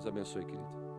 Deus abençoe, querido.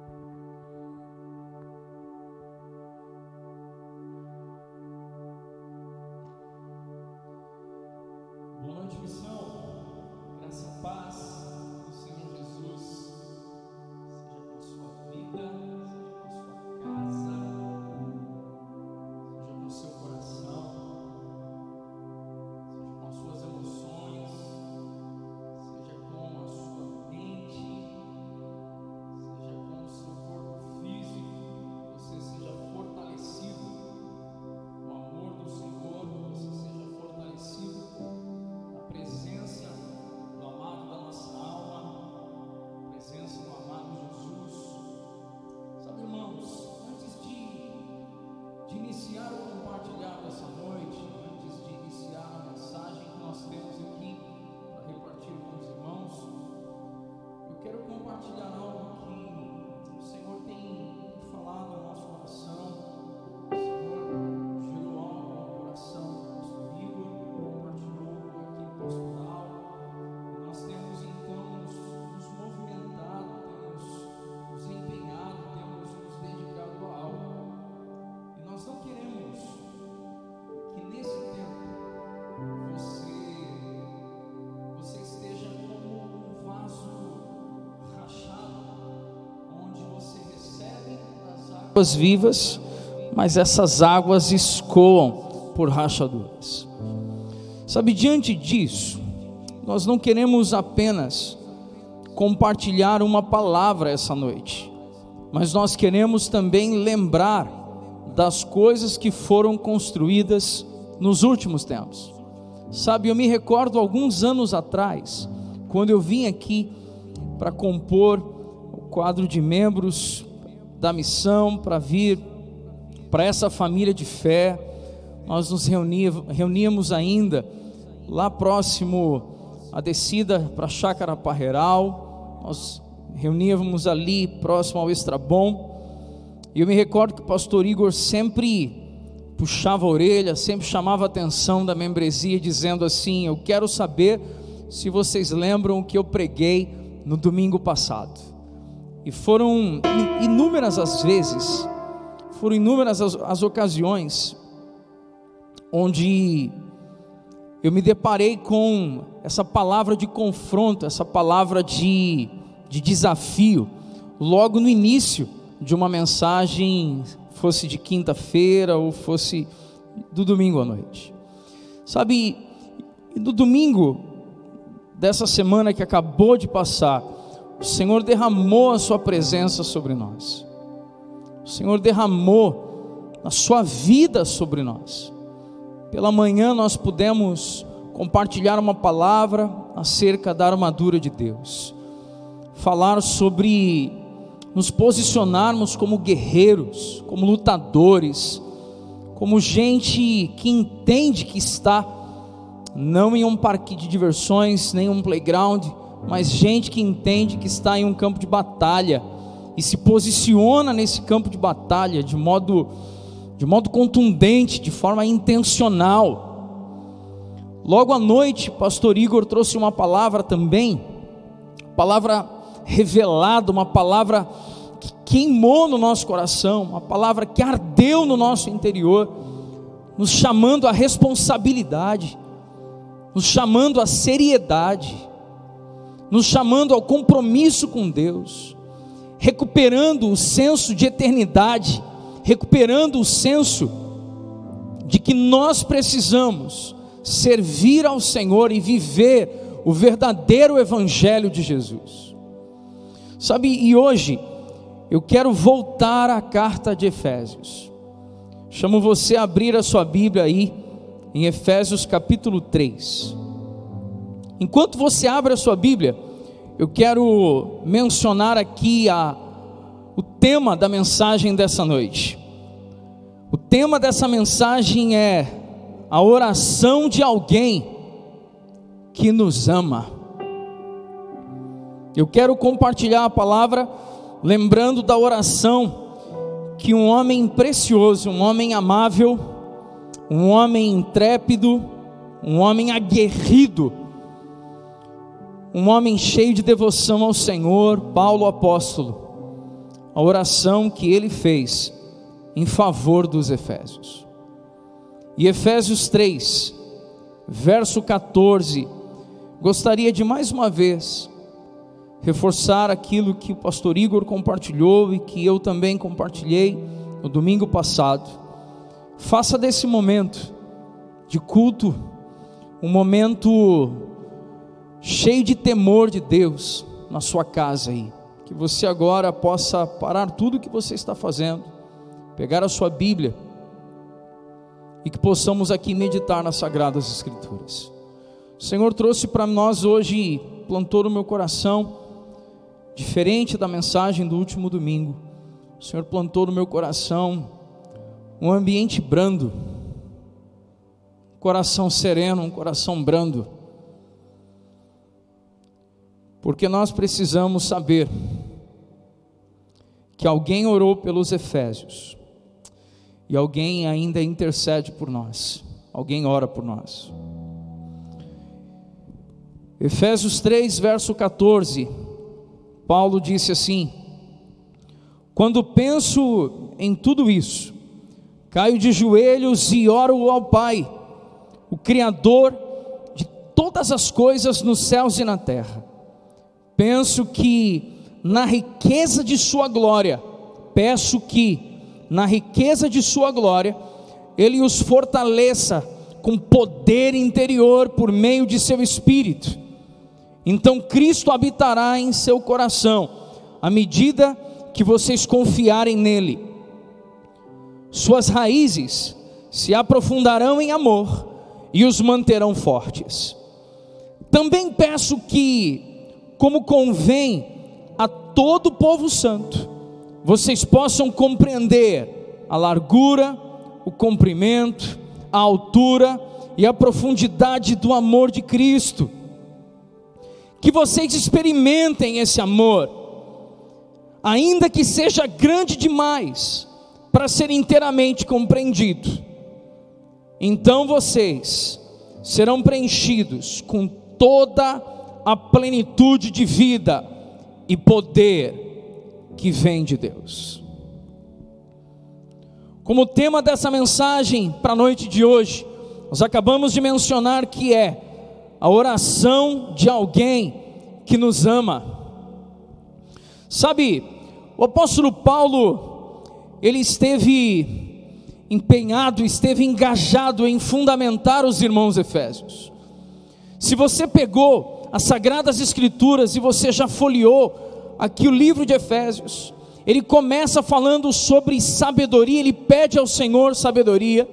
Águas vivas, mas essas águas escoam por rachaduras. Sabe, diante disso, nós não queremos apenas compartilhar uma palavra essa noite, mas nós queremos também lembrar das coisas que foram construídas nos últimos tempos. Sabe, eu me recordo alguns anos atrás, quando eu vim aqui para compor o quadro de membros da missão, para vir para essa família de fé, nós nos reuníamos, reuníamos ainda lá próximo à descida para a Chácara Parreiral, nós reuníamos ali próximo ao Estrabom, e eu me recordo que o pastor Igor sempre puxava a orelha, sempre chamava a atenção da membresia, dizendo assim: Eu quero saber se vocês lembram o que eu preguei no domingo passado. E foram inúmeras as vezes, foram inúmeras as, as ocasiões, onde eu me deparei com essa palavra de confronto, essa palavra de, de desafio, logo no início de uma mensagem, fosse de quinta-feira ou fosse do domingo à noite. Sabe, no domingo dessa semana que acabou de passar, o Senhor derramou a Sua presença sobre nós, o Senhor derramou a Sua vida sobre nós. Pela manhã nós pudemos compartilhar uma palavra acerca da armadura de Deus, falar sobre nos posicionarmos como guerreiros, como lutadores, como gente que entende que está não em um parque de diversões, nem um playground, mas gente que entende que está em um campo de batalha e se posiciona nesse campo de batalha de modo de modo contundente, de forma intencional. Logo à noite, pastor Igor trouxe uma palavra também, palavra revelada, uma palavra que queimou no nosso coração, uma palavra que ardeu no nosso interior, nos chamando à responsabilidade, nos chamando à seriedade, nos chamando ao compromisso com Deus, recuperando o senso de eternidade, recuperando o senso de que nós precisamos servir ao Senhor e viver o verdadeiro Evangelho de Jesus. Sabe, e hoje eu quero voltar à carta de Efésios. Chamo você a abrir a sua Bíblia aí em Efésios capítulo 3. Enquanto você abre a sua Bíblia, eu quero mencionar aqui a, o tema da mensagem dessa noite. O tema dessa mensagem é a oração de alguém que nos ama. Eu quero compartilhar a palavra lembrando da oração que um homem precioso, um homem amável, um homem intrépido, um homem aguerrido, um homem cheio de devoção ao Senhor, Paulo apóstolo, a oração que ele fez em favor dos Efésios. E Efésios 3, verso 14, gostaria de mais uma vez reforçar aquilo que o pastor Igor compartilhou e que eu também compartilhei no domingo passado. Faça desse momento de culto um momento cheio de temor de Deus na sua casa aí. Que você agora possa parar tudo o que você está fazendo, pegar a sua Bíblia e que possamos aqui meditar nas Sagradas Escrituras. O Senhor trouxe para nós hoje, plantou no meu coração, diferente da mensagem do último domingo. O Senhor plantou no meu coração um ambiente brando, um coração sereno, um coração brando. Porque nós precisamos saber que alguém orou pelos Efésios e alguém ainda intercede por nós, alguém ora por nós. Efésios 3, verso 14, Paulo disse assim: Quando penso em tudo isso, caio de joelhos e oro ao Pai, o Criador de todas as coisas nos céus e na terra. Penso que na riqueza de Sua glória, peço que, na riqueza de Sua glória, Ele os fortaleça com poder interior por meio de Seu Espírito então Cristo habitará em seu coração, à medida que vocês confiarem nele. Suas raízes se aprofundarão em amor e os manterão fortes. Também peço que, como convém a todo o povo santo, vocês possam compreender a largura, o comprimento, a altura e a profundidade do amor de Cristo que vocês experimentem esse amor, ainda que seja grande demais para ser inteiramente compreendido. Então vocês serão preenchidos com toda a plenitude de vida e poder que vem de Deus. Como tema dessa mensagem para a noite de hoje, nós acabamos de mencionar que é a oração de alguém que nos ama. Sabe, o apóstolo Paulo, ele esteve empenhado, esteve engajado em fundamentar os irmãos efésios. Se você pegou as sagradas escrituras e você já folheou aqui o livro de Efésios, ele começa falando sobre sabedoria, ele pede ao Senhor sabedoria.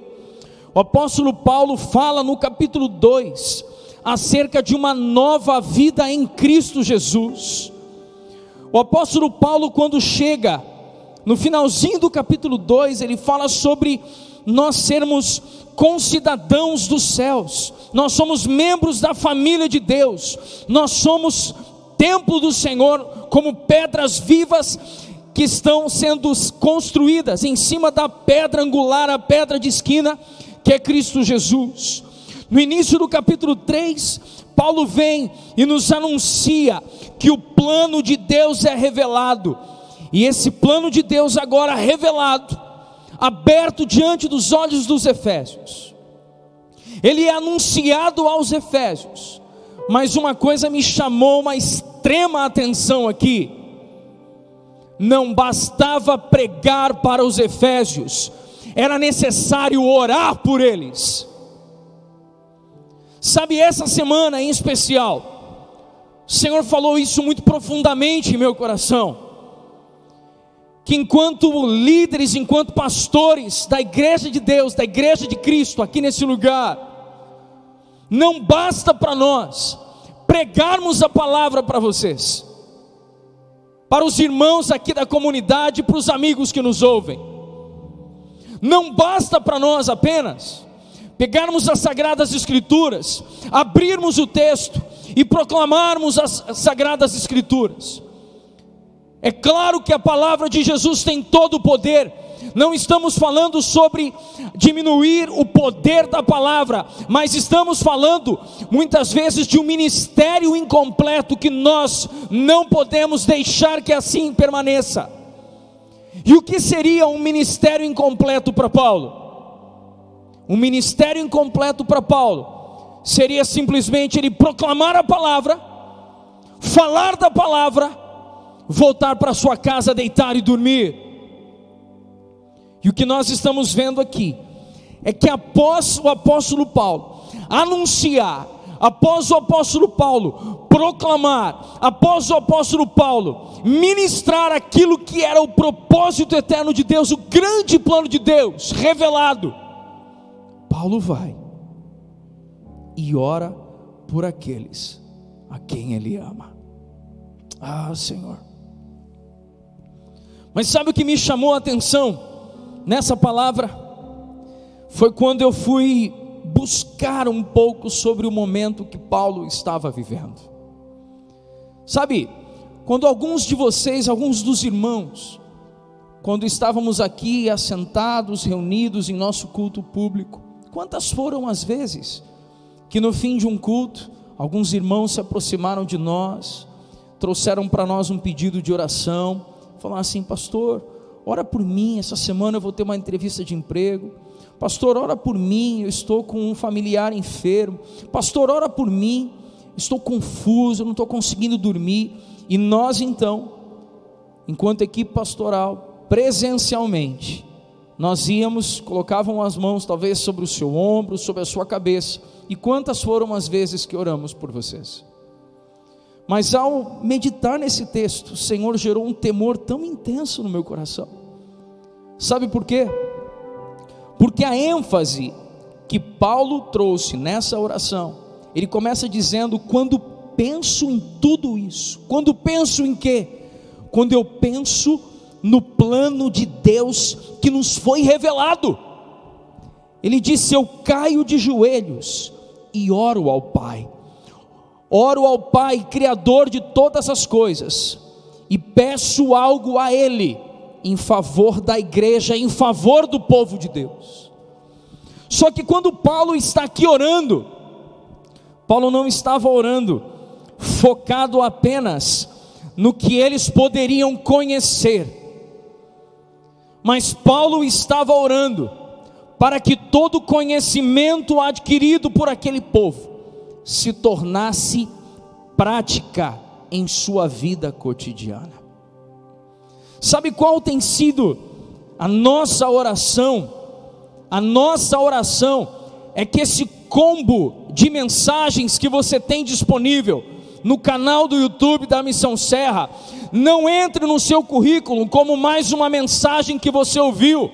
O apóstolo Paulo fala no capítulo 2 acerca de uma nova vida em Cristo Jesus. O apóstolo Paulo, quando chega no finalzinho do capítulo 2, ele fala sobre nós sermos concidadãos dos céus, nós somos membros da família de Deus, nós somos templo do Senhor, como pedras vivas que estão sendo construídas em cima da pedra angular, a pedra de esquina, que é Cristo Jesus. No início do capítulo 3, Paulo vem e nos anuncia que o plano de Deus é revelado, e esse plano de Deus agora revelado, aberto diante dos olhos dos Efésios, ele é anunciado aos Efésios, mas uma coisa me chamou uma extrema atenção aqui, não bastava pregar para os Efésios, era necessário orar por eles. Sabe, essa semana em especial, o Senhor falou isso muito profundamente em meu coração. Que enquanto líderes, enquanto pastores da igreja de Deus, da igreja de Cristo, aqui nesse lugar, não basta para nós pregarmos a palavra para vocês, para os irmãos aqui da comunidade, para os amigos que nos ouvem. Não basta para nós apenas pegarmos as sagradas escrituras, abrirmos o texto e proclamarmos as sagradas escrituras. É claro que a palavra de Jesus tem todo o poder, Não estamos falando sobre diminuir o poder da palavra, mas estamos falando muitas vezes de um ministério incompleto que nós não podemos deixar que assim permaneça. E o que seria um ministério incompleto para Paulo? Um ministério incompleto para Paulo seria simplesmente ele proclamar a palavra, falar da palavra, voltar para sua casa, deitar e dormir. E o que nós estamos vendo aqui é que após o apóstolo Paulo anunciar, após o apóstolo Paulo proclamar, após o apóstolo Paulo ministrar aquilo que era o propósito eterno de Deus, o grande plano de Deus revelado, Paulo vai e ora por aqueles a quem ele ama. Ah, Senhor. Mas sabe o que me chamou a atenção? nessa palavra foi quando eu fui buscar um pouco sobre o momento que Paulo estava vivendo. Sabe, quando alguns de vocês, alguns dos irmãos, quando estávamos aqui assentados, reunidos em nosso culto público, quantas foram as vezes que no fim de um culto, alguns irmãos se aproximaram de nós, trouxeram para nós um pedido de oração, falaram assim, pastor, ora por mim, essa semana eu vou ter uma entrevista de emprego. Pastor, ora por mim, eu estou com um familiar enfermo. Pastor, ora por mim, estou confuso, eu não estou conseguindo dormir. E nós então, enquanto equipe pastoral, presencialmente, nós íamos, colocavam as mãos talvez sobre o seu ombro, sobre a sua cabeça. E quantas foram as vezes que oramos por vocês? Mas ao meditar nesse texto, o Senhor gerou um temor tão intenso no meu coração. Sabe por quê? Porque a ênfase que Paulo trouxe nessa oração, ele começa dizendo: quando penso em tudo isso, quando penso em quê? Quando eu penso no plano de Deus que nos foi revelado. Ele disse: Eu caio de joelhos e oro ao Pai Oro ao Pai, Criador de todas as coisas, e peço algo a Ele, em favor da igreja, em favor do povo de Deus. Só que quando Paulo está aqui orando, Paulo não estava orando focado apenas no que eles poderiam conhecer, mas Paulo estava orando para que todo conhecimento adquirido por aquele povo se tornasse prática em sua vida cotidiana. Sabe qual tem sido a nossa oração? A nossa oração é que esse combo de mensagens que você tem disponível no canal do YouTube da Missão Serra não entre no seu currículo como mais uma mensagem que você ouviu,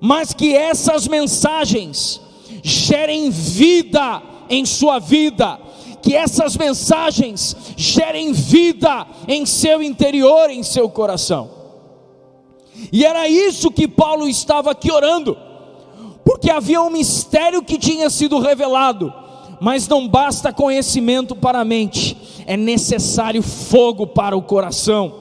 mas que essas mensagens gerem vida em sua vida, que essas mensagens gerem vida em seu interior, em seu coração. E era isso que Paulo estava aqui orando, porque havia um mistério que tinha sido revelado, mas não basta conhecimento para a mente, é necessário fogo para o coração.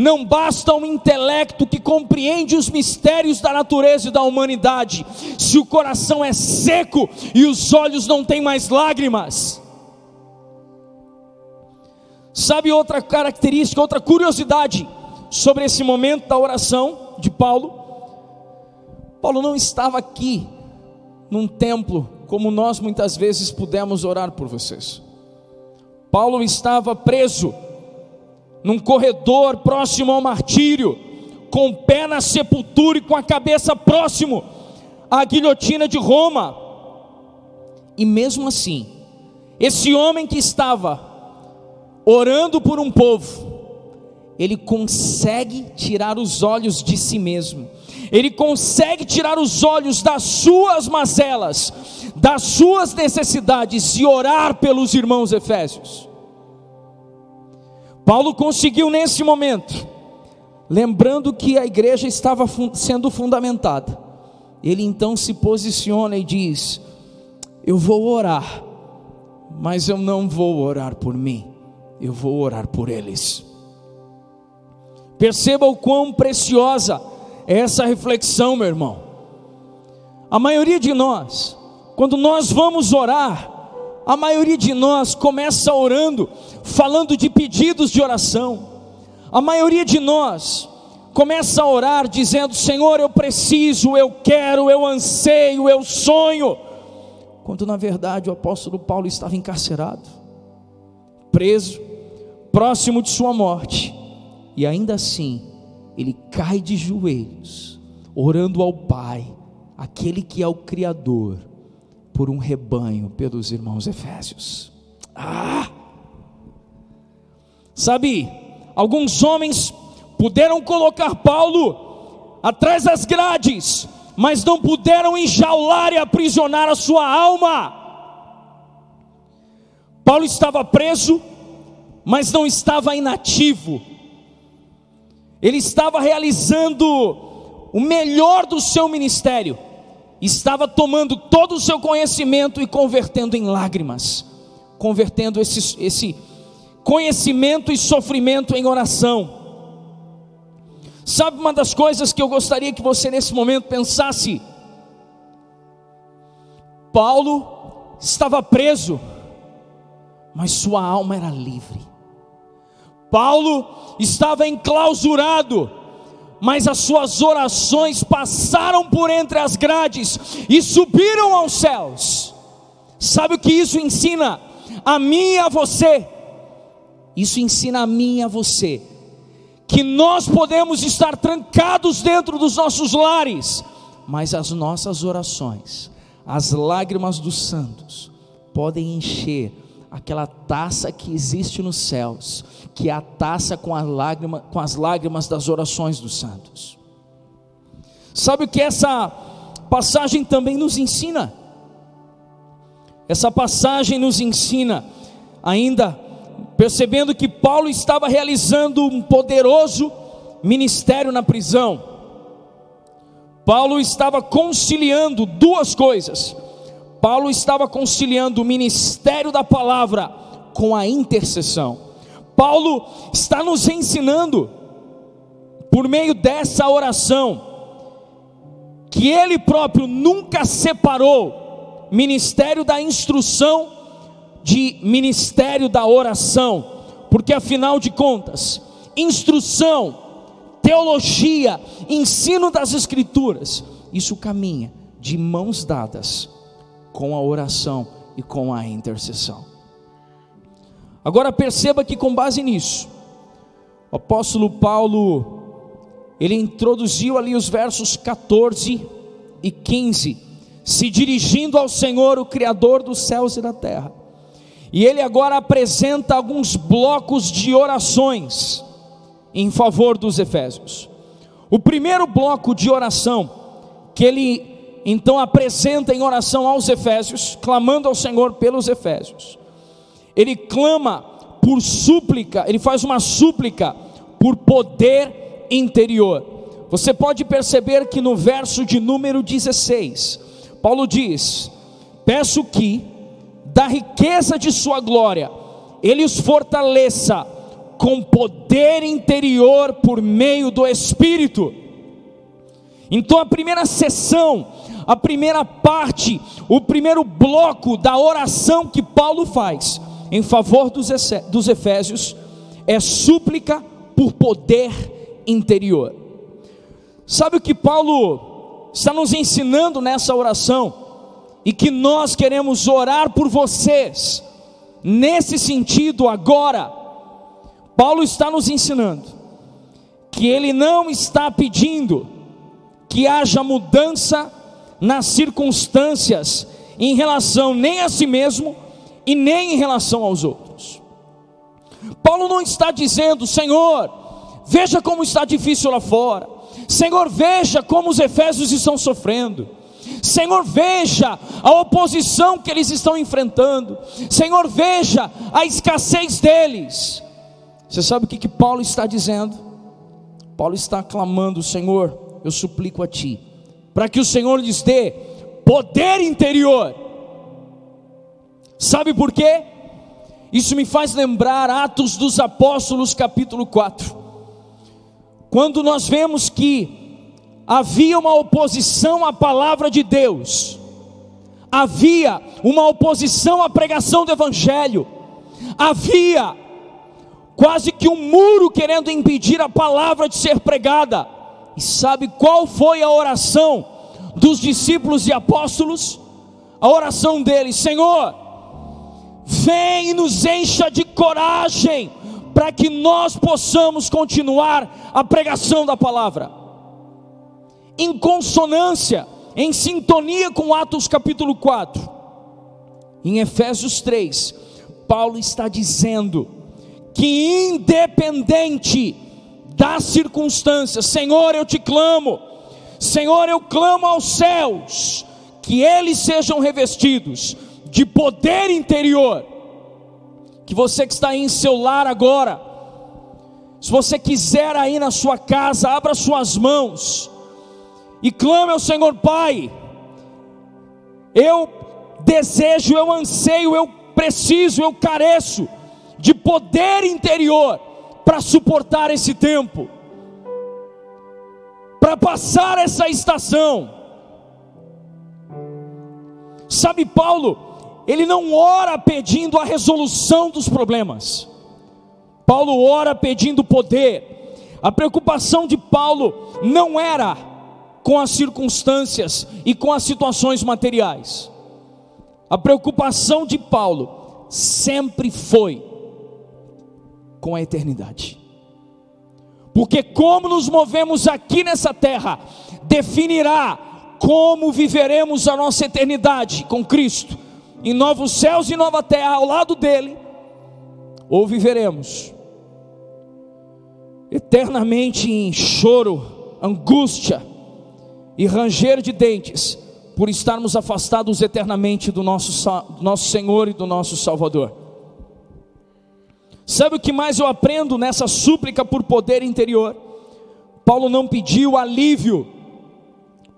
Não basta um intelecto que compreende os mistérios da natureza e da humanidade, se o coração é seco e os olhos não têm mais lágrimas. Sabe outra característica, outra curiosidade sobre esse momento da oração de Paulo? Paulo não estava aqui num templo como nós muitas vezes pudemos orar por vocês. Paulo estava preso num corredor próximo ao martírio, com o pé na sepultura e com a cabeça próximo à guilhotina de Roma. E mesmo assim, esse homem que estava orando por um povo, ele consegue tirar os olhos de si mesmo, ele consegue tirar os olhos das suas mazelas, das suas necessidades e orar pelos irmãos efésios. Paulo conseguiu nesse momento, lembrando que a igreja estava sendo fundamentada, ele então se posiciona e diz: Eu vou orar, mas eu não vou orar por mim, eu vou orar por eles. Perceba o quão preciosa é essa reflexão, meu irmão. A maioria de nós, quando nós vamos orar, a maioria de nós começa orando, falando de pedidos de oração. A maioria de nós começa a orar dizendo: Senhor, eu preciso, eu quero, eu anseio, eu sonho. Quando na verdade o apóstolo Paulo estava encarcerado, preso, próximo de sua morte, e ainda assim ele cai de joelhos, orando ao Pai, aquele que é o Criador, por um rebanho, pelos irmãos Efésios. Ah! Sabe, alguns homens puderam colocar Paulo atrás das grades, mas não puderam enjaular e aprisionar a sua alma. Paulo estava preso, mas não estava inativo, ele estava realizando o melhor do seu ministério, estava tomando todo o seu conhecimento e convertendo em lágrimas, convertendo esse, esse conhecimento e sofrimento em oração. Sabe uma das coisas que eu gostaria que você nesse momento pensasse? Paulo estava preso, mas sua alma era livre. Paulo estava enclausurado, mas as suas orações passaram por entre as grades e subiram aos céus. Sabe o que isso ensina? A mim e a você. Isso ensina a mim e a você que nós podemos estar trancados dentro dos nossos lares, mas as nossas orações, as lágrimas dos santos, podem encher aquela taça que existe nos céus, que é a taça com, a lágrima, com as lágrimas das orações dos santos. Sabe o que essa passagem também nos ensina? Essa passagem nos ensina ainda percebendo que Paulo estava realizando um poderoso ministério na prisão. Paulo estava conciliando duas coisas. Paulo estava conciliando o ministério da palavra com a intercessão. Paulo está nos ensinando, por meio dessa oração, que ele próprio nunca separou ministério da instrução de ministério da oração, porque afinal de contas, instrução, teologia, ensino das Escrituras, isso caminha de mãos dadas com a oração e com a intercessão. Agora perceba que com base nisso, o apóstolo Paulo ele introduziu ali os versos 14 e 15, se dirigindo ao Senhor, o criador dos céus e da terra. E ele agora apresenta alguns blocos de orações em favor dos Efésios. O primeiro bloco de oração que ele então apresenta em oração aos Efésios, clamando ao Senhor pelos Efésios. Ele clama por súplica, ele faz uma súplica por poder interior. Você pode perceber que no verso de número 16, Paulo diz: Peço que da riqueza de sua glória, ele os fortaleça com poder interior por meio do Espírito. Então, a primeira sessão, a primeira parte, o primeiro bloco da oração que Paulo faz em favor dos Efésios é súplica por poder interior. Sabe o que Paulo está nos ensinando nessa oração? e que nós queremos orar por vocês, nesse sentido agora. Paulo está nos ensinando que ele não está pedindo que haja mudança nas circunstâncias em relação nem a si mesmo e nem em relação aos outros. Paulo não está dizendo, Senhor, veja como está difícil lá fora. Senhor, veja como os efésios estão sofrendo. Senhor, veja a oposição que eles estão enfrentando. Senhor, veja a escassez deles. Você sabe o que, que Paulo está dizendo? Paulo está clamando: Senhor, eu suplico a Ti, para que o Senhor lhes dê poder interior. Sabe por quê? Isso me faz lembrar Atos dos Apóstolos, capítulo 4, quando nós vemos que havia uma oposição à palavra de Deus, havia uma oposição à pregação do Evangelho, havia quase que um muro querendo impedir a palavra de ser pregada. E sabe qual foi a oração dos discípulos e apóstolos? A oração deles: Senhor, vem e nos encha de coragem, para que nós possamos continuar a pregação da palavra. Em consonância, em sintonia com Atos capítulo 4, em Efésios 3, Paulo está dizendo que, independente das circunstâncias, Senhor, eu te clamo, Senhor, eu clamo aos céus, que eles sejam revestidos de poder interior. Que você que está aí em seu lar agora, se você quiser aí na sua casa, abra suas mãos e clame ao Senhor Pai. Eu desejo, eu anseio, eu preciso, eu careço de poder interior para suportar esse tempo, para passar essa estação. Sabe, Paulo, ele não ora pedindo a resolução dos problemas, Paulo ora pedindo poder. A preocupação de Paulo não era com as circunstâncias e com as situações materiais. A preocupação de Paulo sempre foi com a eternidade. Porque como nos movemos aqui nessa terra definirá como viveremos a nossa eternidade com Cristo, em novos céus e nova terra ao lado dele, ou viveremos eternamente em choro, angústia e ranger de dentes, por estarmos afastados eternamente do nosso, do nosso Senhor e do nosso Salvador. Sabe o que mais eu aprendo nessa súplica por poder interior? Paulo não pediu alívio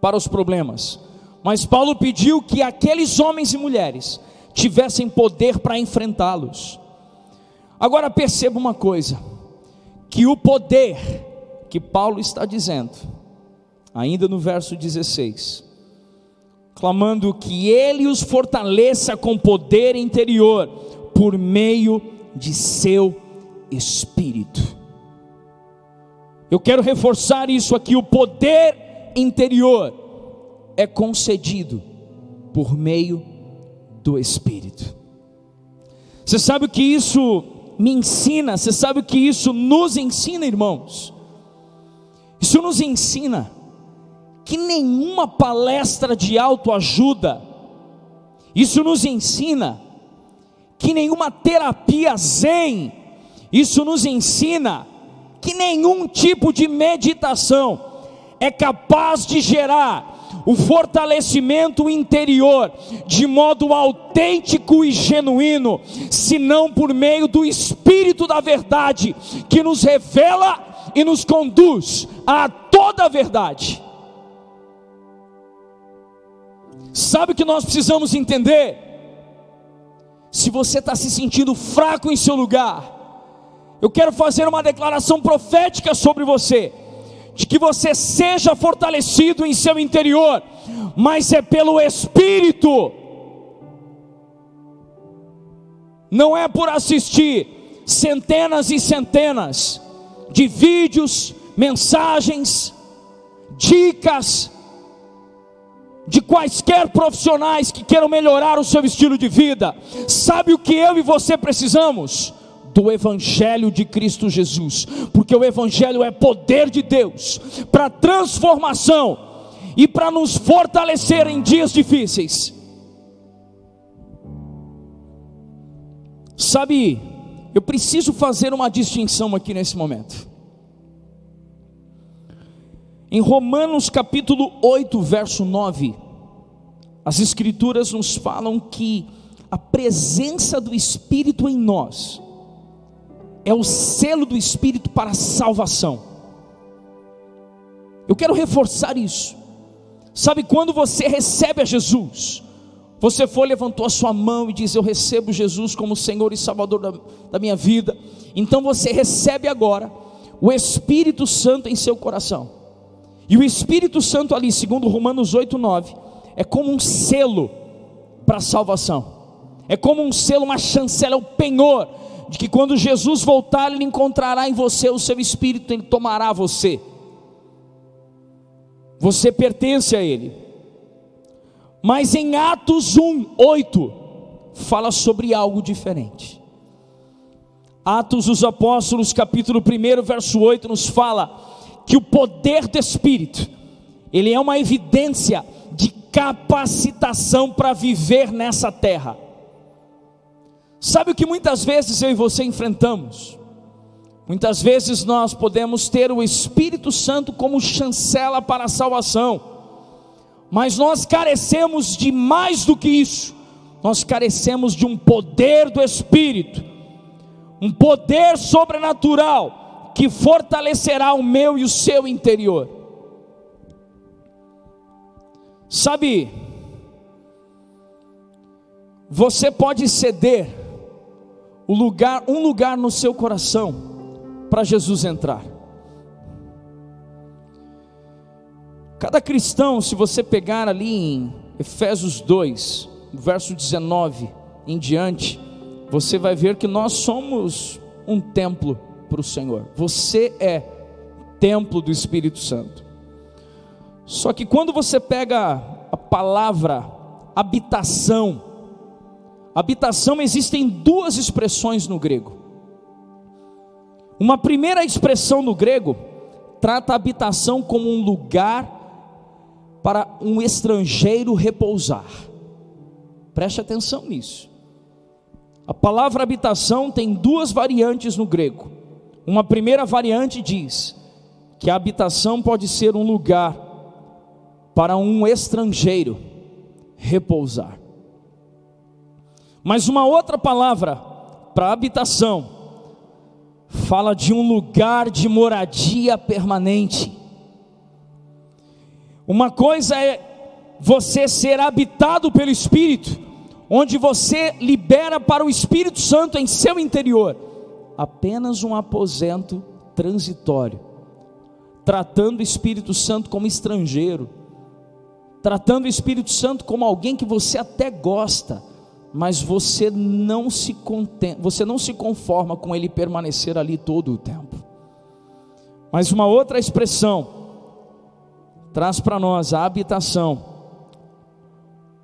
para os problemas, mas Paulo pediu que aqueles homens e mulheres tivessem poder para enfrentá-los. Agora perceba uma coisa: que o poder que Paulo está dizendo, ainda no verso 16, clamando que ele os fortaleça com poder interior por meio de seu espírito. Eu quero reforçar isso aqui: o poder interior é concedido por meio do Espírito. Você sabe o que isso me ensina? Você sabe o que isso nos ensina, irmãos? Isso nos ensina que nenhuma palestra de autoajuda, isso nos ensina que nenhuma terapia zen, isso nos ensina que nenhum tipo de meditação é capaz de gerar o fortalecimento interior de modo autêntico e genuíno, senão por meio do Espírito da Verdade, que nos revela e nos conduz a toda a verdade. Sabe o que nós precisamos entender? Se você está se sentindo fraco em seu lugar, eu quero fazer uma declaração profética sobre você, de que você seja fortalecido em seu interior, mas é pelo Espírito, não é por assistir centenas e centenas de vídeos, mensagens, dicas, de quaisquer profissionais que queiram melhorar o seu estilo de vida. Sabe o que eu e você precisamos? Do Evangelho de Cristo Jesus, porque o Evangelho é poder de Deus para transformação e para nos fortalecer em dias difíceis. Sabe, eu preciso fazer uma distinção aqui nesse momento. Em Romanos capítulo 8, verso 9, as Escrituras nos falam que a presença do Espírito em nós é o selo do Espírito para a salvação. Eu quero reforçar isso. Sabe quando você recebe a Jesus? Você foi, levantou a sua mão e diz: Eu recebo Jesus como Senhor e Salvador da, da minha vida. Então você recebe agora o Espírito Santo em seu coração. E o Espírito Santo ali, segundo Romanos 8, 9, é como um selo para a salvação. É como um selo, uma chancela, é o penhor de que quando Jesus voltar, ele encontrará em você o seu espírito, ele tomará você. Você pertence a ele. Mas em Atos 1, 8, fala sobre algo diferente. Atos dos Apóstolos, capítulo 1, verso 8, nos fala que o poder do Espírito, ele é uma evidência de capacitação para viver nessa terra. Sabe o que muitas vezes eu e você enfrentamos? Muitas vezes nós podemos ter o Espírito Santo como chancela para a salvação, mas nós carecemos de mais do que isso, nós carecemos de um poder do Espírito um poder sobrenatural que fortalecerá o meu e o seu interior. Sabe, você pode ceder o lugar, um lugar no seu coração para Jesus entrar. Cada cristão, se você pegar ali em Efésios 2, verso 19 em diante, você vai ver que nós somos um templo para o Senhor. Você é templo do Espírito Santo. Só que quando você pega a palavra habitação, habitação existem duas expressões no grego. Uma primeira expressão no grego trata a habitação como um lugar para um estrangeiro repousar. Preste atenção nisso. A palavra habitação tem duas variantes no grego. Uma primeira variante diz que a habitação pode ser um lugar para um estrangeiro repousar. Mas uma outra palavra para habitação fala de um lugar de moradia permanente. Uma coisa é você ser habitado pelo Espírito, onde você libera para o Espírito Santo em seu interior apenas um aposento transitório, tratando o Espírito Santo como estrangeiro, tratando o Espírito Santo como alguém que você até gosta, mas você não se contém, você não se conforma com ele permanecer ali todo o tempo. Mas uma outra expressão traz para nós a habitação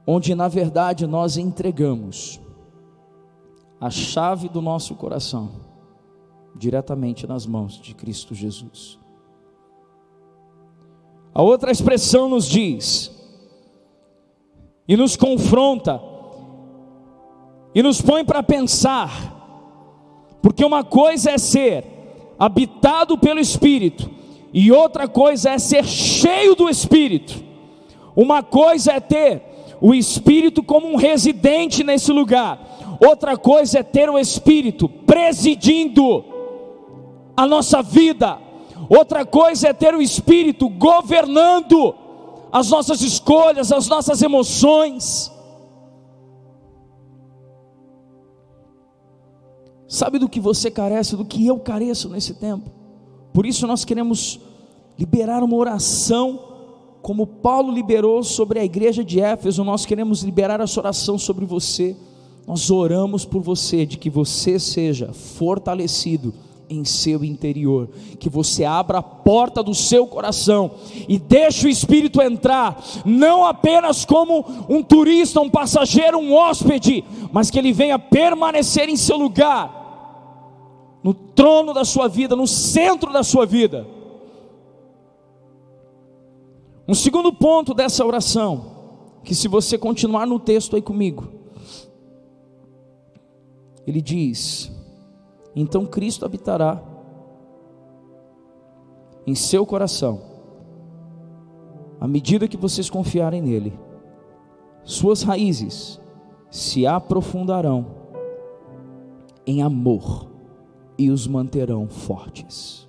onde na verdade nós entregamos a chave do nosso coração diretamente nas mãos de Cristo Jesus. A outra expressão nos diz e nos confronta e nos põe para pensar, porque uma coisa é ser habitado pelo Espírito e outra coisa é ser cheio do Espírito. Uma coisa é ter o Espírito como um residente nesse lugar, outra coisa é ter o Espírito presidindo a nossa vida, outra coisa é ter o Espírito governando as nossas escolhas, as nossas emoções. Sabe do que você carece, do que eu careço nesse tempo? Por isso nós queremos liberar uma oração como Paulo liberou sobre a igreja de Éfeso, nós queremos liberar essa oração sobre você. Nós oramos por você, de que você seja fortalecido em seu interior, que você abra a porta do seu coração e deixe o Espírito entrar, não apenas como um turista, um passageiro, um hóspede, mas que ele venha permanecer em seu lugar, no trono da sua vida, no centro da sua vida. Um segundo ponto dessa oração, que se você continuar no texto aí comigo, ele diz: Então Cristo habitará em seu coração, à medida que vocês confiarem nele, suas raízes se aprofundarão em amor e os manterão fortes.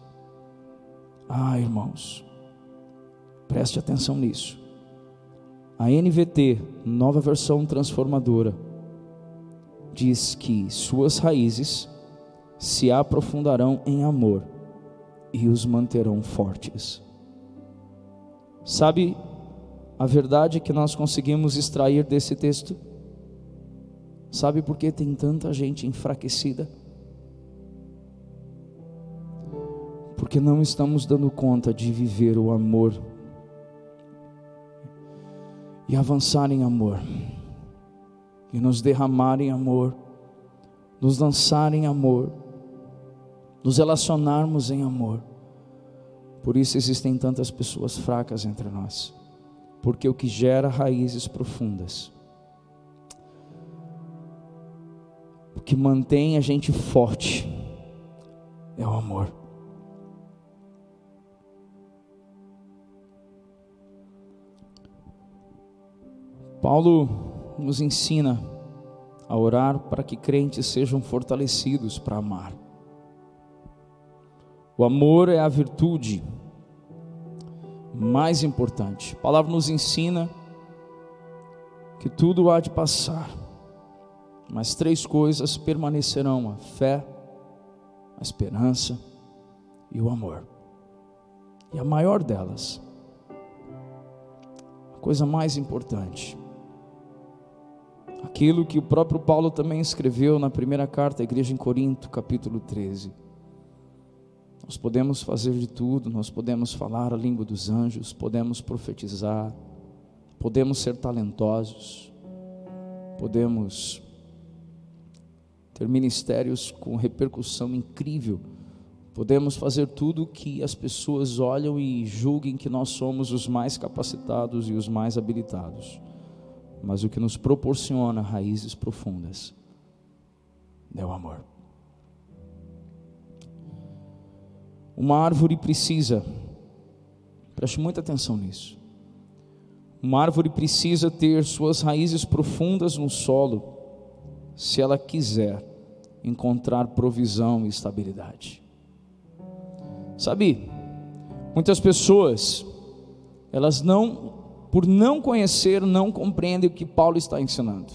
Ah, irmãos, Preste atenção nisso. A NVT, nova versão transformadora, diz que suas raízes se aprofundarão em amor e os manterão fortes. Sabe a verdade que nós conseguimos extrair desse texto? Sabe por que tem tanta gente enfraquecida? Porque não estamos dando conta de viver o amor e avançar em amor, e nos derramar em amor, nos lançar em amor, nos relacionarmos em amor. Por isso existem tantas pessoas fracas entre nós, porque o que gera raízes profundas, o que mantém a gente forte, é o amor. Paulo nos ensina a orar para que crentes sejam fortalecidos para amar. O amor é a virtude mais importante. A palavra nos ensina que tudo há de passar, mas três coisas permanecerão: a fé, a esperança e o amor. E a maior delas, a coisa mais importante, aquilo que o próprio Paulo também escreveu na primeira carta à igreja em Corinto, capítulo 13. Nós podemos fazer de tudo, nós podemos falar a língua dos anjos, podemos profetizar, podemos ser talentosos, podemos ter ministérios com repercussão incrível, podemos fazer tudo que as pessoas olham e julguem que nós somos os mais capacitados e os mais habilitados mas o que nos proporciona raízes profundas é o amor. Uma árvore precisa, preste muita atenção nisso. Uma árvore precisa ter suas raízes profundas no solo, se ela quiser encontrar provisão e estabilidade. Sabe, muitas pessoas, elas não por não conhecer, não compreendem o que Paulo está ensinando.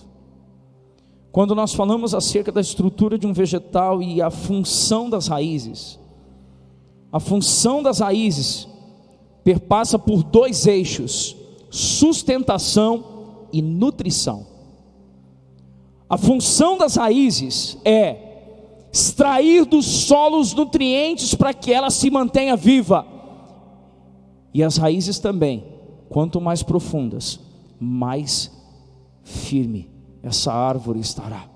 Quando nós falamos acerca da estrutura de um vegetal e a função das raízes, a função das raízes perpassa por dois eixos: sustentação e nutrição. A função das raízes é extrair dos solos nutrientes para que ela se mantenha viva. E as raízes também Quanto mais profundas, mais firme essa árvore estará.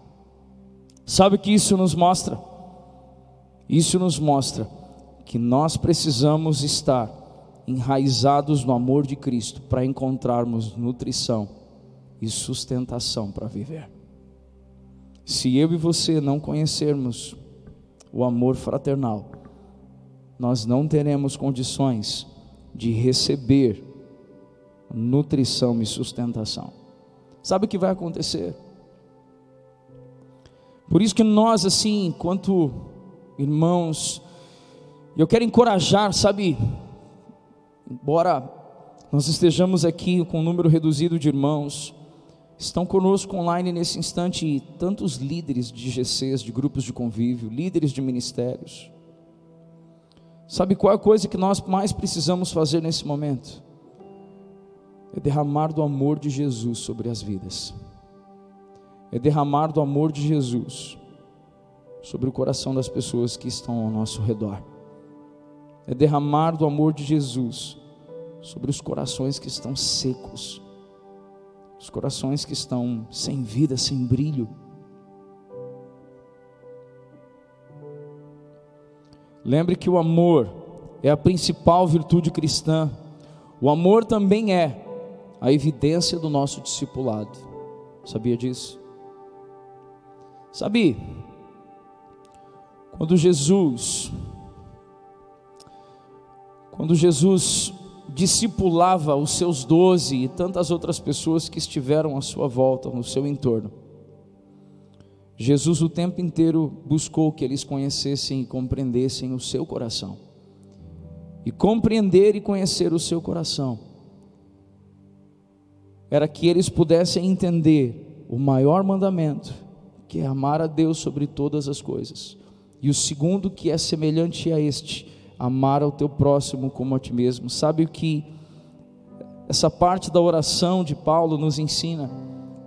Sabe o que isso nos mostra? Isso nos mostra que nós precisamos estar enraizados no amor de Cristo para encontrarmos nutrição e sustentação para viver. Se eu e você não conhecermos o amor fraternal, nós não teremos condições de receber nutrição e sustentação. Sabe o que vai acontecer? Por isso que nós, assim, enquanto irmãos, eu quero encorajar, sabe, embora nós estejamos aqui com um número reduzido de irmãos, estão conosco online nesse instante tantos líderes de GCs, de grupos de convívio, líderes de ministérios. Sabe qual é a coisa que nós mais precisamos fazer nesse momento? é derramar do amor de Jesus sobre as vidas, é derramar do amor de Jesus sobre o coração das pessoas que estão ao nosso redor, é derramar do amor de Jesus sobre os corações que estão secos, os corações que estão sem vida, sem brilho. Lembre que o amor é a principal virtude cristã. O amor também é a evidência do nosso discipulado. Sabia disso? Sabe, quando Jesus, quando Jesus discipulava os seus doze e tantas outras pessoas que estiveram à sua volta, no seu entorno, Jesus o tempo inteiro buscou que eles conhecessem e compreendessem o seu coração. E compreender e conhecer o seu coração era que eles pudessem entender o maior mandamento, que é amar a Deus sobre todas as coisas, e o segundo, que é semelhante a este, amar ao teu próximo como a ti mesmo. Sabe o que essa parte da oração de Paulo nos ensina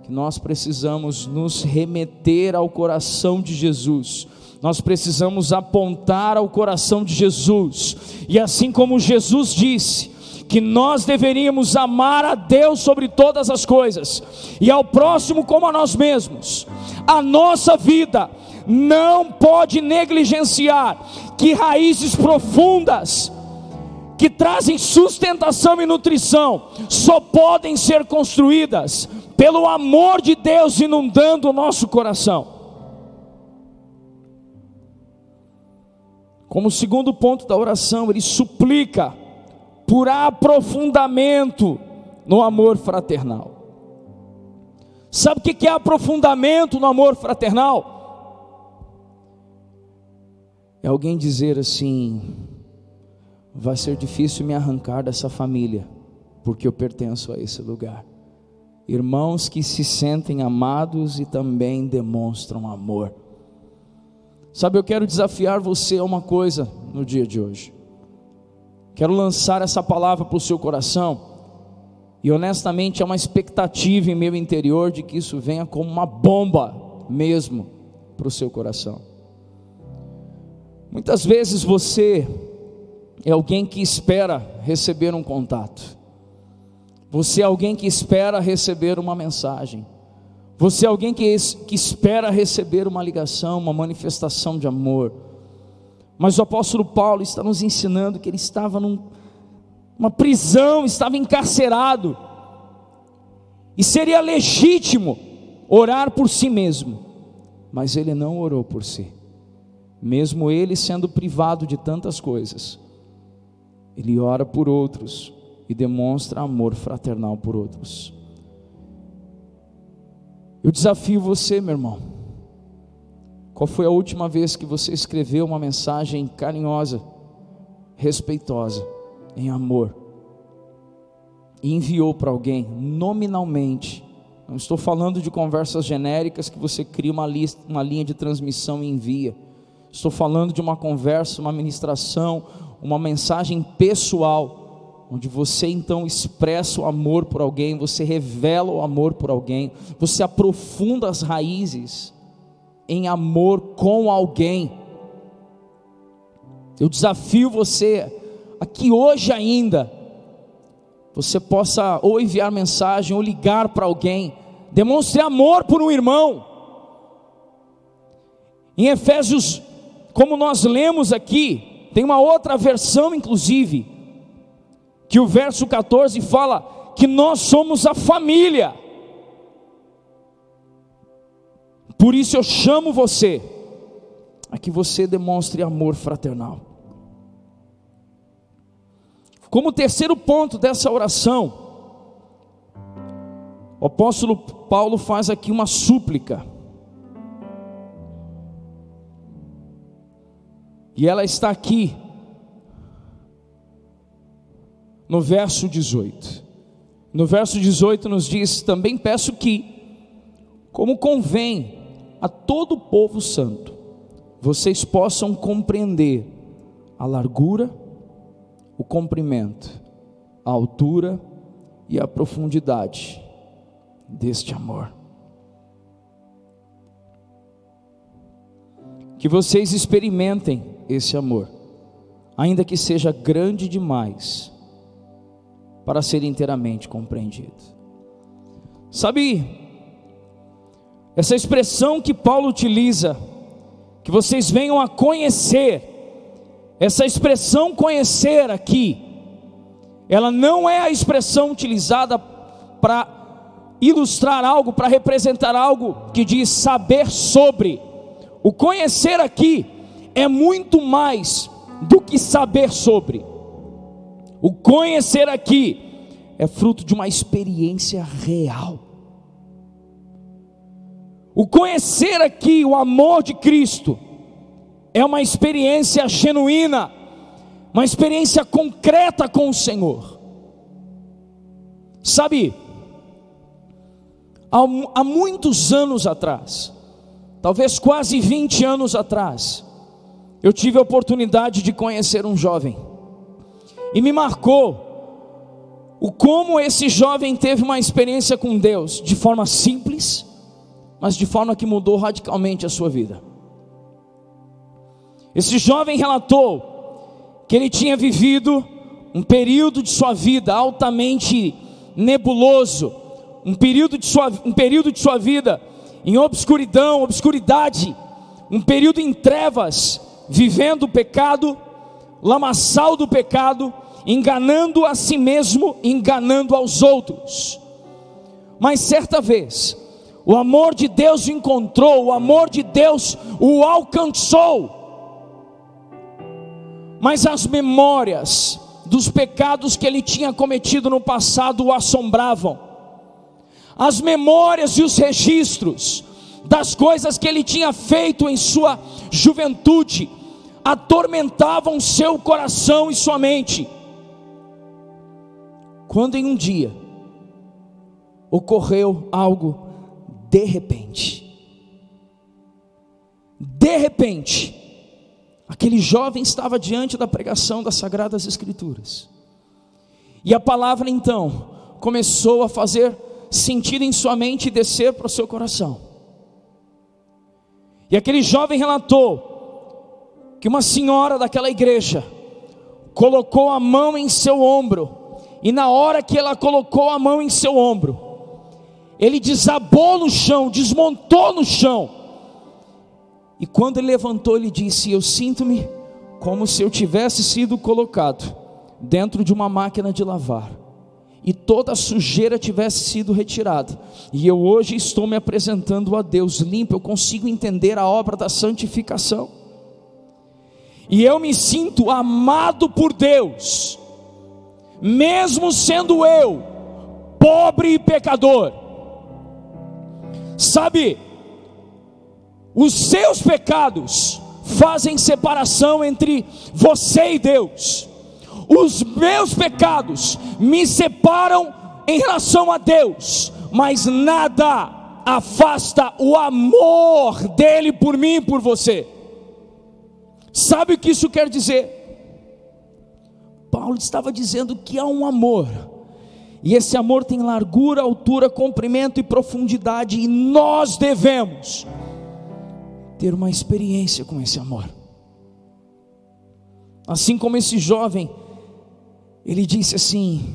que nós precisamos nos remeter ao coração de Jesus. Nós precisamos apontar ao coração de Jesus. E assim como Jesus disse, que nós deveríamos amar a Deus sobre todas as coisas e ao próximo como a nós mesmos. A nossa vida não pode negligenciar que raízes profundas que trazem sustentação e nutrição só podem ser construídas pelo amor de Deus inundando o nosso coração. Como segundo ponto da oração, ele suplica por aprofundamento no amor fraternal. Sabe o que é aprofundamento no amor fraternal? É alguém dizer assim: vai ser difícil me arrancar dessa família, porque eu pertenço a esse lugar. Irmãos que se sentem amados e também demonstram amor. Sabe, eu quero desafiar você a uma coisa no dia de hoje. Quero lançar essa palavra para o seu coração. E honestamente é uma expectativa em meu interior de que isso venha como uma bomba mesmo para o seu coração. Muitas vezes você é alguém que espera receber um contato. Você é alguém que espera receber uma mensagem. Você é alguém que, que espera receber uma ligação, uma manifestação de amor. Mas o apóstolo Paulo está nos ensinando que ele estava numa prisão, estava encarcerado. E seria legítimo orar por si mesmo, mas ele não orou por si mesmo ele sendo privado de tantas coisas, ele ora por outros e demonstra amor fraternal por outros. Eu desafio você, meu irmão. Qual foi a última vez que você escreveu uma mensagem carinhosa, respeitosa, em amor, e enviou para alguém nominalmente? Não estou falando de conversas genéricas que você cria uma, lista, uma linha de transmissão e envia. Estou falando de uma conversa, uma ministração, uma mensagem pessoal, onde você então expressa o amor por alguém, você revela o amor por alguém, você aprofunda as raízes em amor com alguém. Eu desafio você a que hoje ainda você possa ou enviar mensagem ou ligar para alguém, demonstre amor por um irmão. Em Efésios como nós lemos aqui, tem uma outra versão, inclusive, que o verso 14 fala que nós somos a família. Por isso eu chamo você a que você demonstre amor fraternal. Como terceiro ponto dessa oração, o apóstolo Paulo faz aqui uma súplica. E ela está aqui, no verso 18. No verso 18 nos diz: Também peço que, como convém a todo o povo santo, vocês possam compreender a largura, o comprimento, a altura e a profundidade deste amor. Que vocês experimentem esse amor, ainda que seja grande demais para ser inteiramente compreendido. Sabe, essa expressão que Paulo utiliza, que vocês venham a conhecer, essa expressão conhecer aqui, ela não é a expressão utilizada para ilustrar algo, para representar algo que diz saber sobre. O conhecer aqui é muito mais do que saber sobre. O conhecer aqui é fruto de uma experiência real. O conhecer aqui o amor de Cristo é uma experiência genuína, uma experiência concreta com o Senhor. Sabe, há, muitos anos atrás, talvez quase 20 anos atrás, eu tive a oportunidade de conhecer um jovem, e me marcou o como esse jovem teve uma experiência com Deus de forma simples, mas de forma que mudou radicalmente a sua vida. Esse jovem relatou que ele tinha vivido um período de sua vida altamente nebuloso, um período de sua, um período de sua vida em obscuridão, obscuridade, um período em trevas, vivendo o pecado, lamaçal do pecado, enganando a si mesmo, enganando aos outros. Mas certa vez, o amor de Deus o encontrou, o amor de Deus o alcançou. Mas as memórias dos pecados que ele tinha cometido no passado o assombravam. As memórias e os registros das coisas que ele tinha feito em sua juventude atormentavam seu coração e sua mente quando em um dia ocorreu algo de repente. De repente, aquele jovem estava diante da pregação das Sagradas Escrituras. E a palavra então começou a fazer sentido em sua mente e descer para o seu coração. E aquele jovem relatou que uma senhora daquela igreja colocou a mão em seu ombro e na hora que ela colocou a mão em seu ombro, ele desabou no chão, desmontou no chão. E quando ele levantou, ele disse: Eu sinto-me como se eu tivesse sido colocado dentro de uma máquina de lavar e toda a sujeira tivesse sido retirada. E eu hoje estou me apresentando a Deus limpo, eu consigo entender a obra da santificação. E eu me sinto amado por Deus mesmo sendo eu pobre e pecador. Sabe, os seus pecados fazem separação entre você e Deus. Os meus pecados me separam em relação a Deus, mas nada afasta o amor dele por mim e por você. Sabe o que isso quer dizer? Paulo estava dizendo que há um amor, e esse amor tem largura, altura, comprimento e profundidade, e nós devemos ter uma experiência com esse amor. Assim como esse jovem, ele disse assim: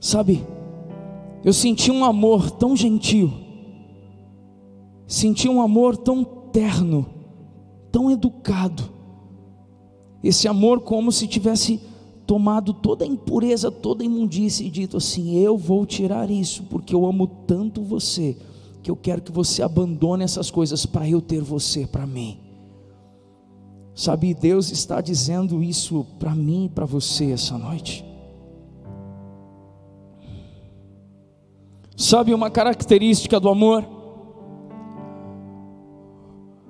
Sabe, eu senti um amor tão gentil, senti um amor tão terno, tão educado, esse amor como se tivesse tomado toda a impureza, toda a imundícia e dito assim: Eu vou tirar isso, porque eu amo tanto você, que eu quero que você abandone essas coisas para eu ter você para mim. Sabe, Deus está dizendo isso para mim e para você essa noite. Sabe uma característica do amor?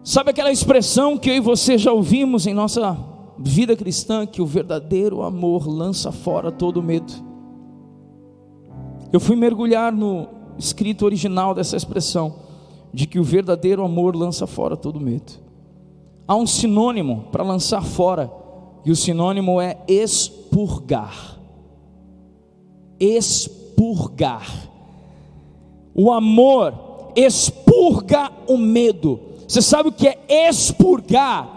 Sabe aquela expressão que eu e você já ouvimos em nossa vida cristã que o verdadeiro amor lança fora todo medo. Eu fui mergulhar no escrito original dessa expressão, de que o verdadeiro amor lança fora todo medo. Há um sinônimo para lançar fora, e o sinônimo é expurgar. Expurgar. O amor expurga o medo. Você sabe o que é expurgar?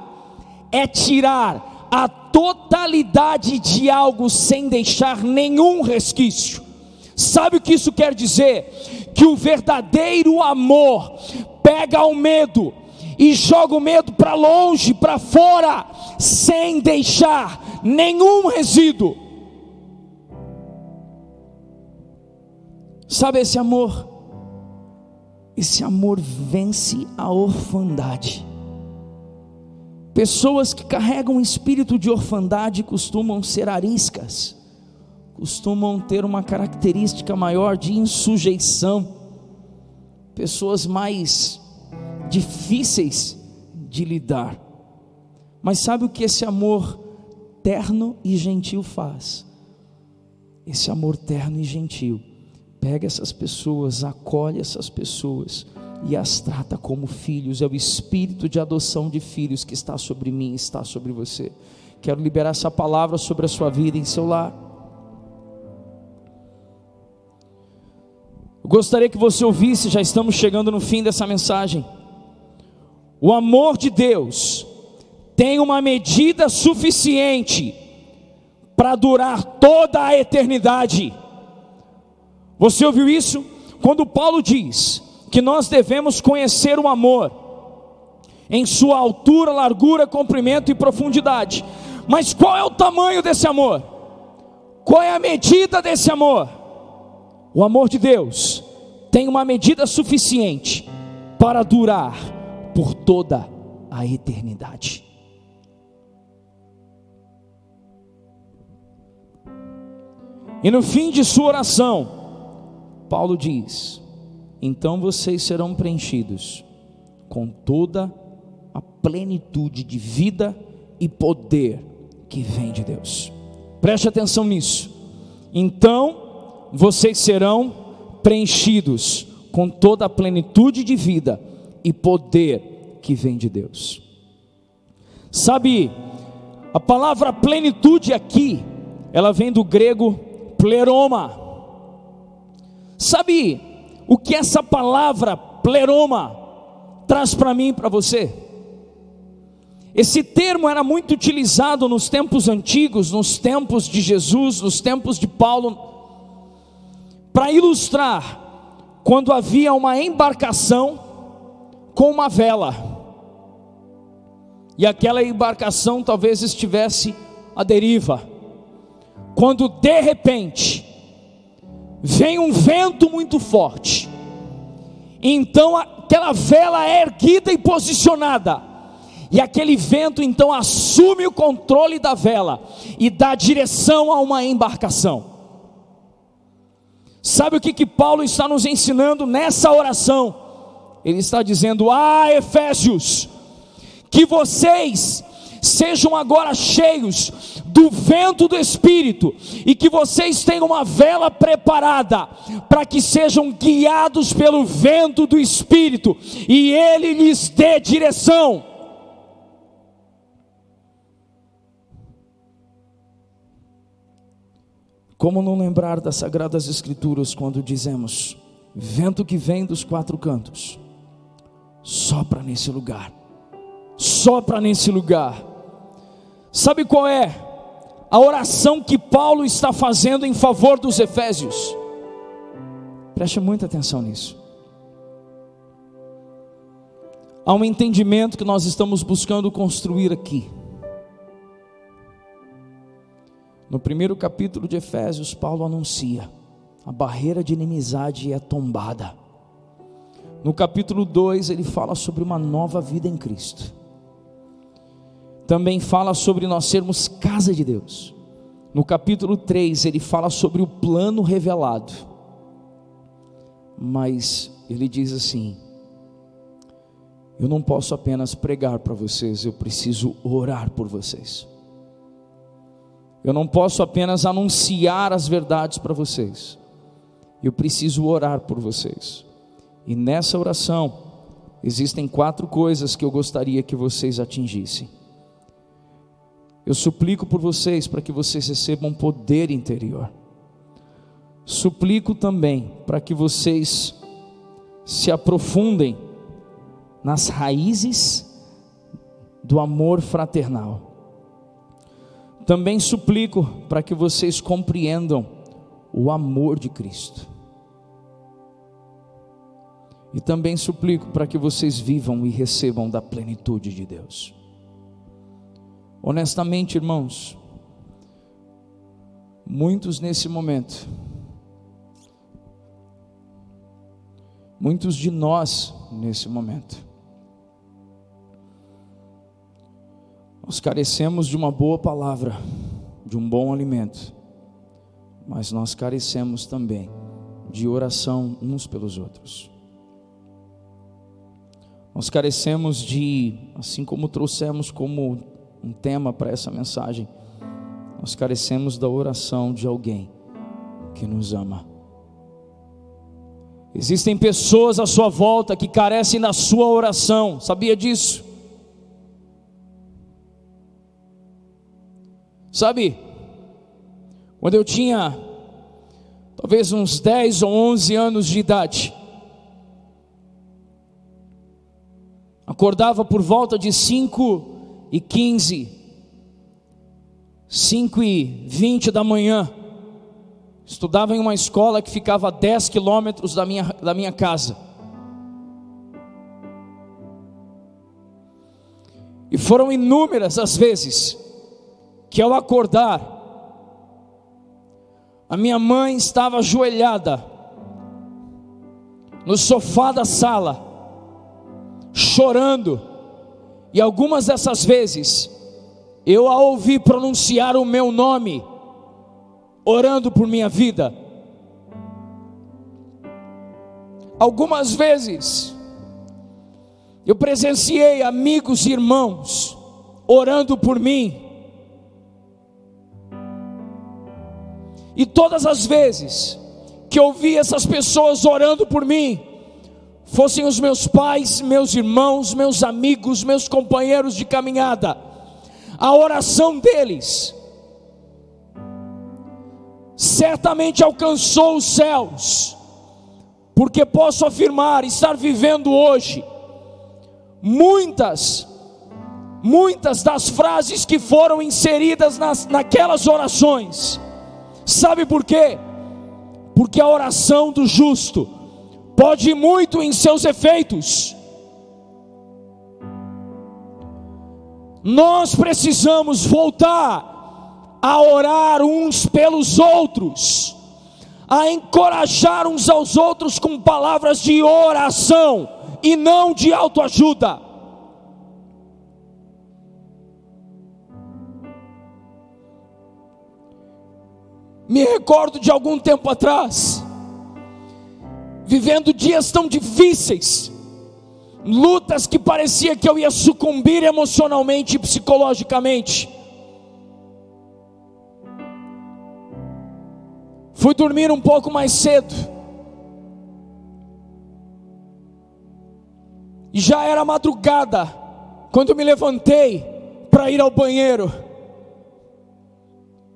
É tirar a totalidade de algo sem deixar nenhum resquício. Sabe o que isso quer dizer? Que o verdadeiro amor pega o medo e joga o medo para longe, para fora, sem deixar nenhum resíduo. Sabe esse amor? Esse amor vence a orfandade. Pessoas que carregam um espírito de orfandade costumam ser ariscas, costumam ter uma característica maior de insujeição, pessoas mais difíceis de lidar. Mas sabe o que esse amor terno e gentil faz? Esse amor terno e gentil pega essas pessoas, acolhe essas pessoas e as trata como filhos. É o espírito de adoção de filhos que está sobre mim, está sobre você. Quero liberar essa palavra sobre a sua vida em seu lar. gostaria que você ouvisse, já estamos chegando no fim dessa mensagem. O amor de Deus tem uma medida suficiente para durar toda a eternidade. Você ouviu isso? Quando Paulo diz que nós devemos conhecer o amor em sua altura, largura, comprimento e profundidade. Mas qual é o tamanho desse amor? Qual é a medida desse amor? O amor de Deus tem uma medida suficiente para durar por toda a eternidade. E no fim de sua oração, Paulo diz: Então vocês serão preenchidos com toda a plenitude de vida e poder que vem de Deus. Preste atenção nisso. Então vocês serão preenchidos com toda a plenitude de vida e poder que vem de Deus. Sabe, a palavra plenitude aqui, ela vem do grego pleroma. Sabe o que essa palavra pleroma traz para mim e para você? Esse termo era muito utilizado nos tempos antigos, nos tempos de Jesus, nos tempos de Paulo, para ilustrar quando havia uma embarcação com uma vela, e aquela embarcação talvez estivesse à deriva, quando de repente vem um vento muito forte, então aquela vela é erguida e posicionada, e aquele vento então assume o controle da vela e dá direção a uma embarcação. Sabe o que, que Paulo está nos ensinando nessa oração? Ele está dizendo: Ah, Efésios, que vocês sejam agora cheios do vento do Espírito e que vocês tenham uma vela preparada para que sejam guiados pelo vento do Espírito e ele lhes dê direção. Como não lembrar das Sagradas Escrituras quando dizemos: vento que vem dos quatro cantos, sopra nesse lugar, sopra nesse lugar. Sabe qual é a oração que Paulo está fazendo em favor dos Efésios? Preste muita atenção nisso. Há um entendimento que nós estamos buscando construir aqui. No primeiro capítulo de Efésios, Paulo anuncia: a barreira de inimizade é tombada. No capítulo 2, ele fala sobre uma nova vida em Cristo. Também fala sobre nós sermos casa de Deus. No capítulo 3, ele fala sobre o plano revelado. Mas ele diz assim: Eu não posso apenas pregar para vocês, eu preciso orar por vocês. Eu não posso apenas anunciar as verdades para vocês. Eu preciso orar por vocês. E nessa oração, existem quatro coisas que eu gostaria que vocês atingissem. Eu suplico por vocês para que vocês recebam poder interior. Suplico também para que vocês se aprofundem nas raízes do amor fraternal. Também suplico para que vocês compreendam o amor de Cristo. E também suplico para que vocês vivam e recebam da plenitude de Deus. Honestamente, irmãos, muitos nesse momento, muitos de nós nesse momento, Nós carecemos de uma boa palavra, de um bom alimento, mas nós carecemos também de oração uns pelos outros. Nós carecemos de, assim como trouxemos como um tema para essa mensagem, nós carecemos da oração de alguém que nos ama. Existem pessoas à sua volta que carecem da sua oração, sabia disso? Sabe, quando eu tinha talvez uns 10 ou 11 anos de idade. Acordava por volta de 5 e 15, 5 e 20 da manhã. Estudava em uma escola que ficava a 10 quilômetros da minha, da minha casa. E foram inúmeras as vezes que ao acordar, a minha mãe estava ajoelhada no sofá da sala, chorando, e algumas dessas vezes eu a ouvi pronunciar o meu nome, orando por minha vida. Algumas vezes eu presenciei amigos e irmãos orando por mim. E todas as vezes que eu vi essas pessoas orando por mim, fossem os meus pais, meus irmãos, meus amigos, meus companheiros de caminhada, a oração deles certamente alcançou os céus, porque posso afirmar estar vivendo hoje muitas, muitas das frases que foram inseridas nas, naquelas orações. Sabe por quê? Porque a oração do justo pode muito em seus efeitos. Nós precisamos voltar a orar uns pelos outros, a encorajar uns aos outros com palavras de oração e não de autoajuda. Me recordo de algum tempo atrás, vivendo dias tão difíceis, lutas que parecia que eu ia sucumbir emocionalmente e psicologicamente. Fui dormir um pouco mais cedo. E já era madrugada quando me levantei para ir ao banheiro.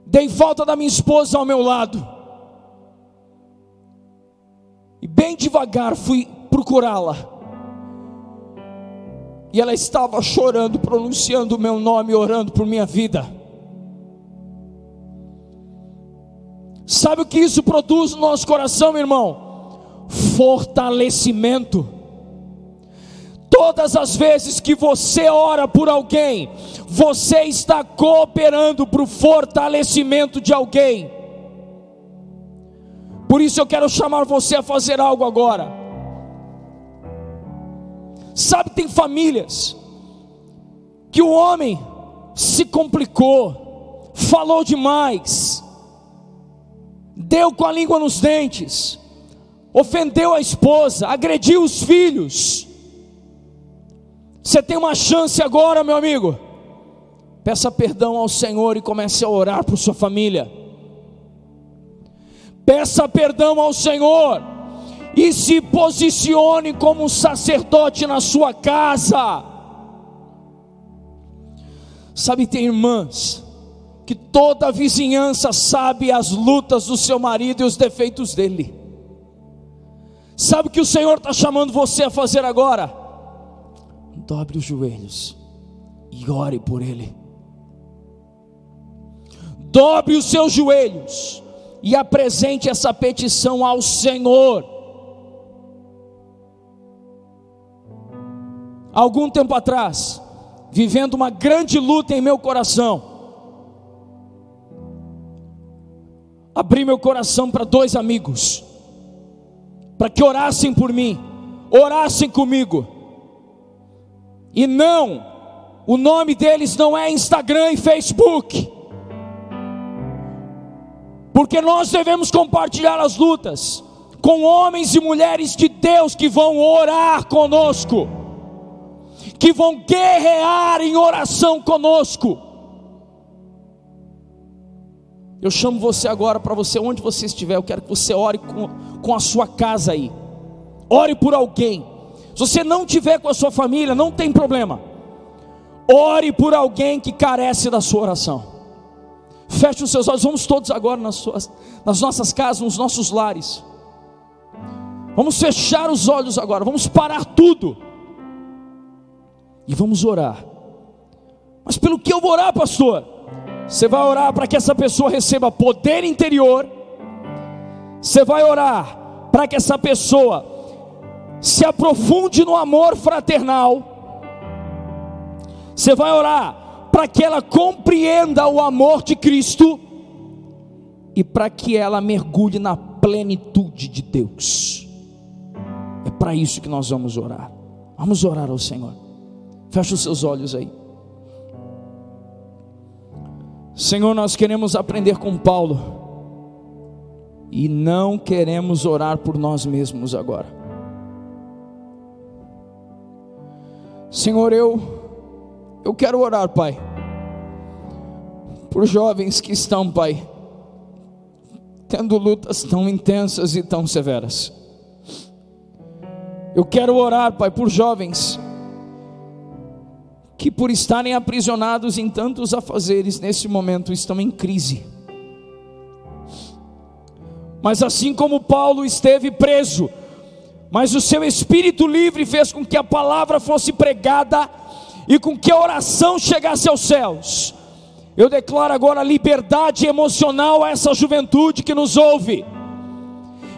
Dei falta da minha esposa ao meu lado. E bem devagar fui procurá-la. E ela estava chorando, pronunciando o meu nome, orando por minha vida. Sabe o que isso produz no nosso coração, irmão? Fortalecimento. Todas as vezes que você ora por alguém, você está cooperando para o fortalecimento de alguém. Por isso eu quero chamar você a fazer algo agora. Sabe, tem famílias que o homem se complicou, falou demais, deu com a língua nos dentes, ofendeu a esposa, agrediu os filhos. Você tem uma chance agora, meu amigo. Peça perdão ao Senhor e comece a orar por sua família. Peça perdão ao Senhor e se posicione como um sacerdote na sua casa. Sabe, tem irmãs que toda a vizinhança sabe as lutas do seu marido e os defeitos dele. Sabe o que o Senhor está chamando você a fazer agora? Dobre os joelhos e ore por ele. Dobre os seus joelhos e apresente essa petição ao Senhor. Algum tempo atrás, vivendo uma grande luta em meu coração, abri meu coração para dois amigos, para que orassem por mim, orassem comigo. E não, o nome deles não é Instagram e Facebook, porque nós devemos compartilhar as lutas com homens e mulheres de Deus que vão orar conosco, que vão guerrear em oração conosco eu chamo você agora para você, onde você estiver, eu quero que você ore com, com a sua casa aí. Ore por alguém. Se você não tiver com a sua família, não tem problema. Ore por alguém que carece da sua oração. Feche os seus olhos, vamos todos agora nas, suas, nas nossas casas, nos nossos lares. Vamos fechar os olhos agora, vamos parar tudo. E vamos orar. Mas pelo que eu vou orar, pastor? Você vai orar para que essa pessoa receba poder interior. Você vai orar para que essa pessoa se aprofunde no amor fraternal. Você vai orar para que ela compreenda o amor de Cristo e para que ela mergulhe na plenitude de Deus. É para isso que nós vamos orar. Vamos orar ao Senhor. Feche os seus olhos aí. Senhor, nós queremos aprender com Paulo e não queremos orar por nós mesmos agora. Senhor, eu eu quero orar, Pai, por jovens que estão, Pai, tendo lutas tão intensas e tão severas. Eu quero orar, Pai, por jovens que por estarem aprisionados em tantos afazeres, nesse momento estão em crise. Mas assim como Paulo esteve preso, mas o seu espírito livre fez com que a palavra fosse pregada e com que a oração chegasse aos céus. Eu declaro agora liberdade emocional a essa juventude que nos ouve.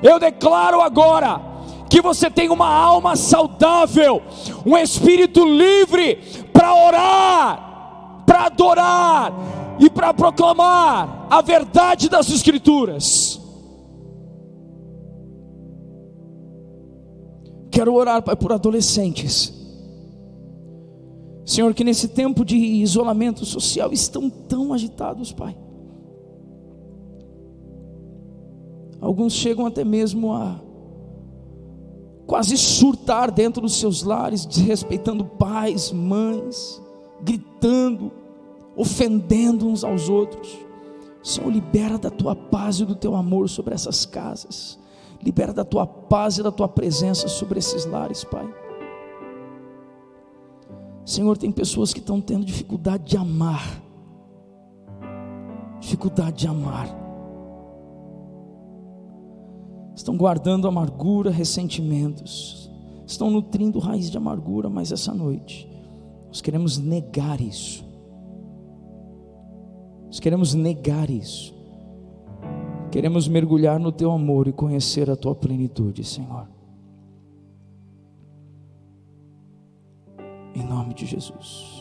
Eu declaro agora que você tem uma alma saudável, um espírito livre para orar, para adorar e para proclamar a verdade das Escrituras. Quero orar, por adolescentes. Senhor, que nesse tempo de isolamento social estão tão agitados, Pai. Alguns chegam até mesmo a quase surtar dentro dos seus lares, desrespeitando pais, mães, gritando, ofendendo uns aos outros. Senhor, libera da tua paz e do teu amor sobre essas casas. Libera da tua paz e da tua presença sobre esses lares, Pai. Senhor, tem pessoas que estão tendo dificuldade de amar. Dificuldade de amar estão guardando amargura, ressentimentos, estão nutrindo raiz de amargura, mas essa noite nós queremos negar isso. Nós queremos negar isso. Queremos mergulhar no teu amor e conhecer a tua plenitude, Senhor. Em nome de Jesus.